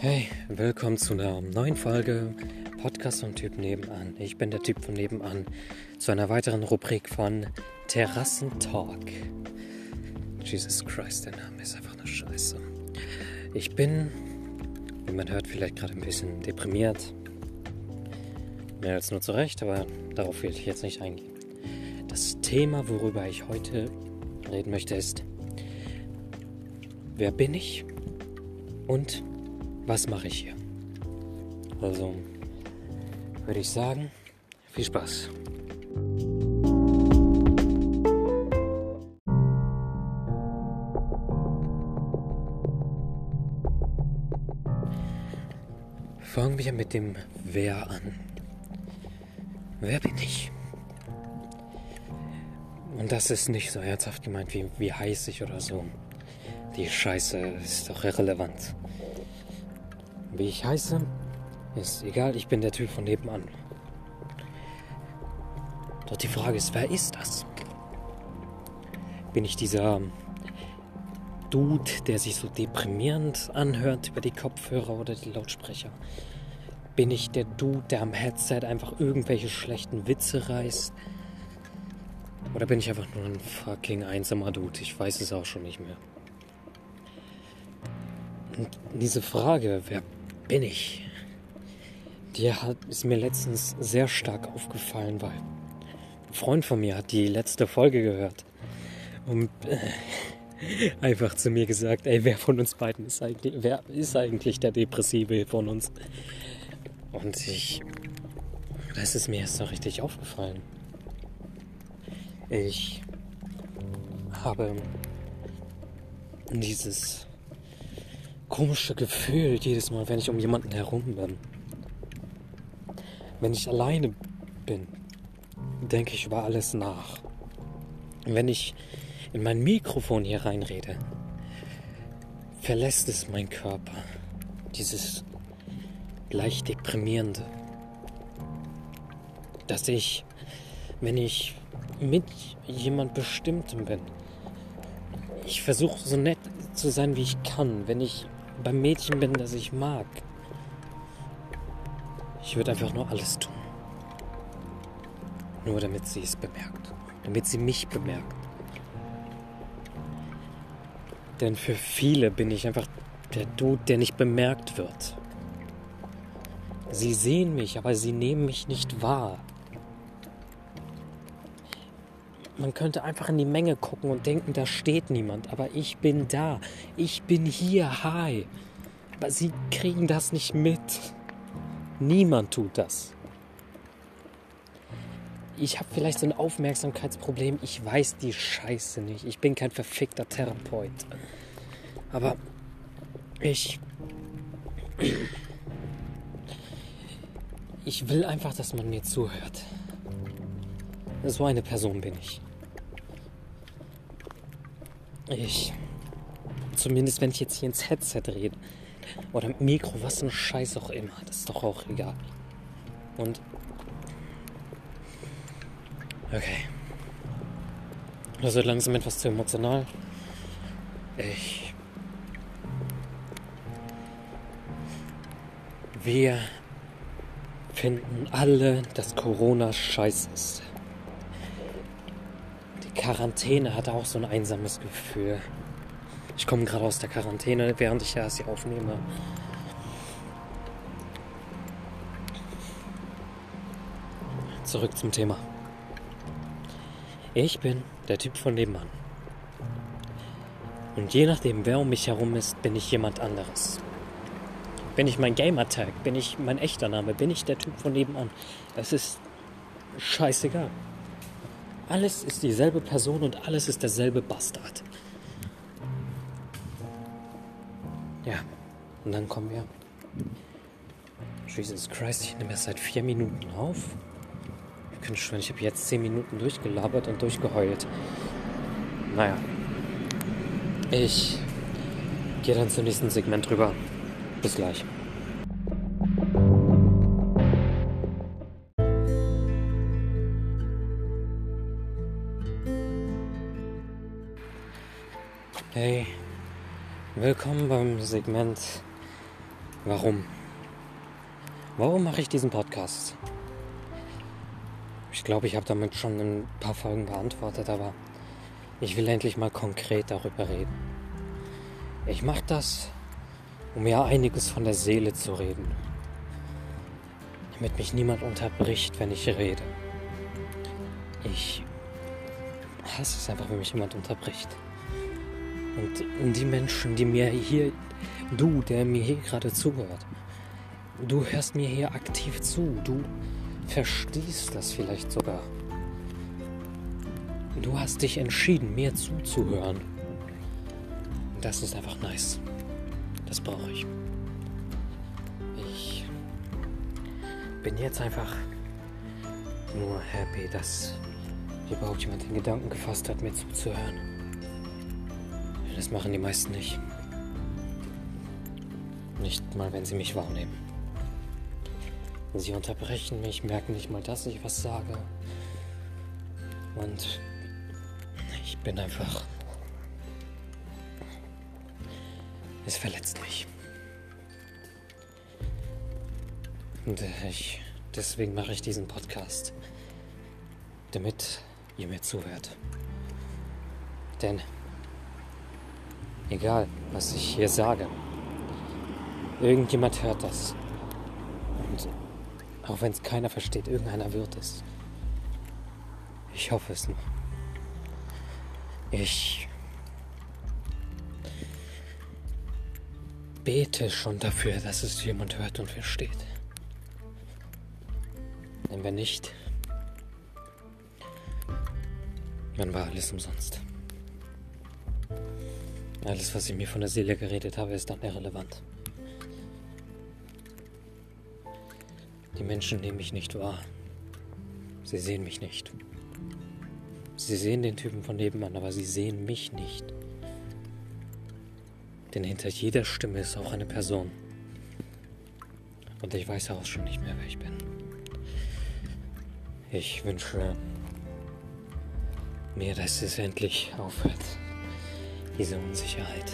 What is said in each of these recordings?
Hey, willkommen zu einer neuen Folge Podcast vom Typ nebenan. Ich bin der Typ von nebenan. Zu einer weiteren Rubrik von Terrassentalk. Jesus Christ, der Name ist einfach eine Scheiße. Ich bin, wie man hört, vielleicht gerade ein bisschen deprimiert. Mehr als nur zurecht, aber darauf will ich jetzt nicht eingehen. Das Thema, worüber ich heute reden möchte, ist, wer bin ich und was mache ich hier? Also würde ich sagen, viel Spaß. Fangen wir mit dem Wer an. Wer bin ich? Und das ist nicht so herzhaft gemeint wie wie heiß ich oder so. Die Scheiße ist doch irrelevant. Wie ich heiße, ist egal, ich bin der Typ von nebenan. Doch die Frage ist, wer ist das? Bin ich dieser Dude, der sich so deprimierend anhört über die Kopfhörer oder die Lautsprecher? Bin ich der Dude, der am Headset einfach irgendwelche schlechten Witze reißt? Oder bin ich einfach nur ein fucking einsamer Dude? Ich weiß es auch schon nicht mehr. Und diese Frage, wer bin ich? Hat, ist mir letztens sehr stark aufgefallen, weil ein Freund von mir hat die letzte Folge gehört und äh, einfach zu mir gesagt, ey, wer von uns beiden ist eigentlich, wer ist eigentlich der Depressive von uns? Und ich, das ist mir erst so richtig aufgefallen. Ich habe dieses komische Gefühl jedes Mal, wenn ich um jemanden herum bin. Wenn ich alleine bin, denke ich über alles nach. wenn ich in mein Mikrofon hier reinrede, verlässt es mein Körper. Dieses leicht deprimierende. Dass ich, wenn ich mit jemand Bestimmtem bin, ich versuche so nett zu sein, wie ich kann. Wenn ich beim Mädchen bin, das ich mag. Ich würde einfach nur alles tun. Nur damit sie es bemerkt. Damit sie mich bemerkt. Denn für viele bin ich einfach der Dude, der nicht bemerkt wird. Sie sehen mich, aber sie nehmen mich nicht wahr. Man könnte einfach in die Menge gucken und denken, da steht niemand. Aber ich bin da. Ich bin hier. Hi. Aber sie kriegen das nicht mit. Niemand tut das. Ich habe vielleicht so ein Aufmerksamkeitsproblem. Ich weiß die Scheiße nicht. Ich bin kein verfickter Therapeut. Aber ich. Ich will einfach, dass man mir zuhört. So eine Person bin ich. Ich. Zumindest wenn ich jetzt hier ins Headset rede. Oder Mikro, was ein Scheiß auch immer. Das ist doch auch egal. Und. Okay. Das wird langsam etwas zu emotional. Ich. Wir finden alle, dass Corona scheiße ist. Quarantäne hatte auch so ein einsames Gefühl. Ich komme gerade aus der Quarantäne, während ich ja sie aufnehme. Zurück zum Thema. Ich bin der Typ von nebenan. Und je nachdem, wer um mich herum ist, bin ich jemand anderes. Bin ich mein Gamertag? Bin ich mein echter Name? Bin ich der Typ von nebenan? Das ist scheißegal. Alles ist dieselbe Person und alles ist derselbe Bastard. Ja, und dann kommen wir. Jesus Christ, ich nehme erst seit vier Minuten auf. Ich könnte schwören, ich habe jetzt zehn Minuten durchgelabert und durchgeheult. Naja. Ich gehe dann zum nächsten Segment rüber. Bis gleich. Hey, willkommen beim Segment Warum? Warum mache ich diesen Podcast? Ich glaube, ich habe damit schon ein paar Folgen beantwortet, aber ich will endlich mal konkret darüber reden. Ich mache das, um mir einiges von der Seele zu reden. Damit mich niemand unterbricht, wenn ich rede. Ich hasse es einfach, wenn mich jemand unterbricht. Und die Menschen, die mir hier, du, der mir hier gerade zuhört, du hörst mir hier aktiv zu, du verstehst das vielleicht sogar. Du hast dich entschieden, mir zuzuhören. Das ist einfach nice. Das brauche ich. Ich bin jetzt einfach nur happy, dass überhaupt jemand den Gedanken gefasst hat, mir zuzuhören. Das machen die meisten nicht. Nicht mal, wenn sie mich wahrnehmen. Sie unterbrechen mich, merken nicht mal, dass ich was sage. Und ich bin einfach. Es verletzt mich. Und ich. Deswegen mache ich diesen Podcast. Damit ihr mir zuhört. Denn egal, was ich hier sage, irgendjemand hört das. Und auch wenn es keiner versteht, irgendeiner wird es. Ich hoffe es nur. Ich bete schon dafür, dass es jemand hört und versteht. Denn wenn nicht, dann war alles umsonst. Alles, was ich mir von der Seele geredet habe, ist dann irrelevant. Die Menschen nehmen mich nicht wahr. Sie sehen mich nicht. Sie sehen den Typen von nebenan, aber sie sehen mich nicht. Denn hinter jeder Stimme ist auch eine Person. Und ich weiß auch schon nicht mehr, wer ich bin. Ich wünsche mir, dass es endlich aufhört. Diese Unsicherheit.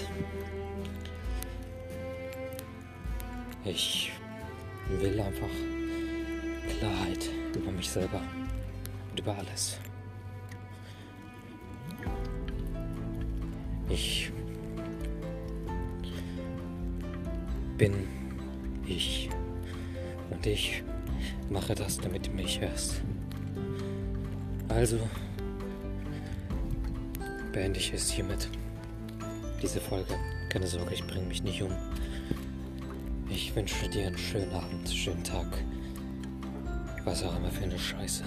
Ich will einfach Klarheit über mich selber und über alles. Ich bin ich und ich mache das, damit du mich hörst. Also beende ich es hiermit diese Folge. Keine Sorge, ich bringe mich nicht um. Ich wünsche dir einen schönen Abend, schönen Tag. Was auch immer für eine Scheiße.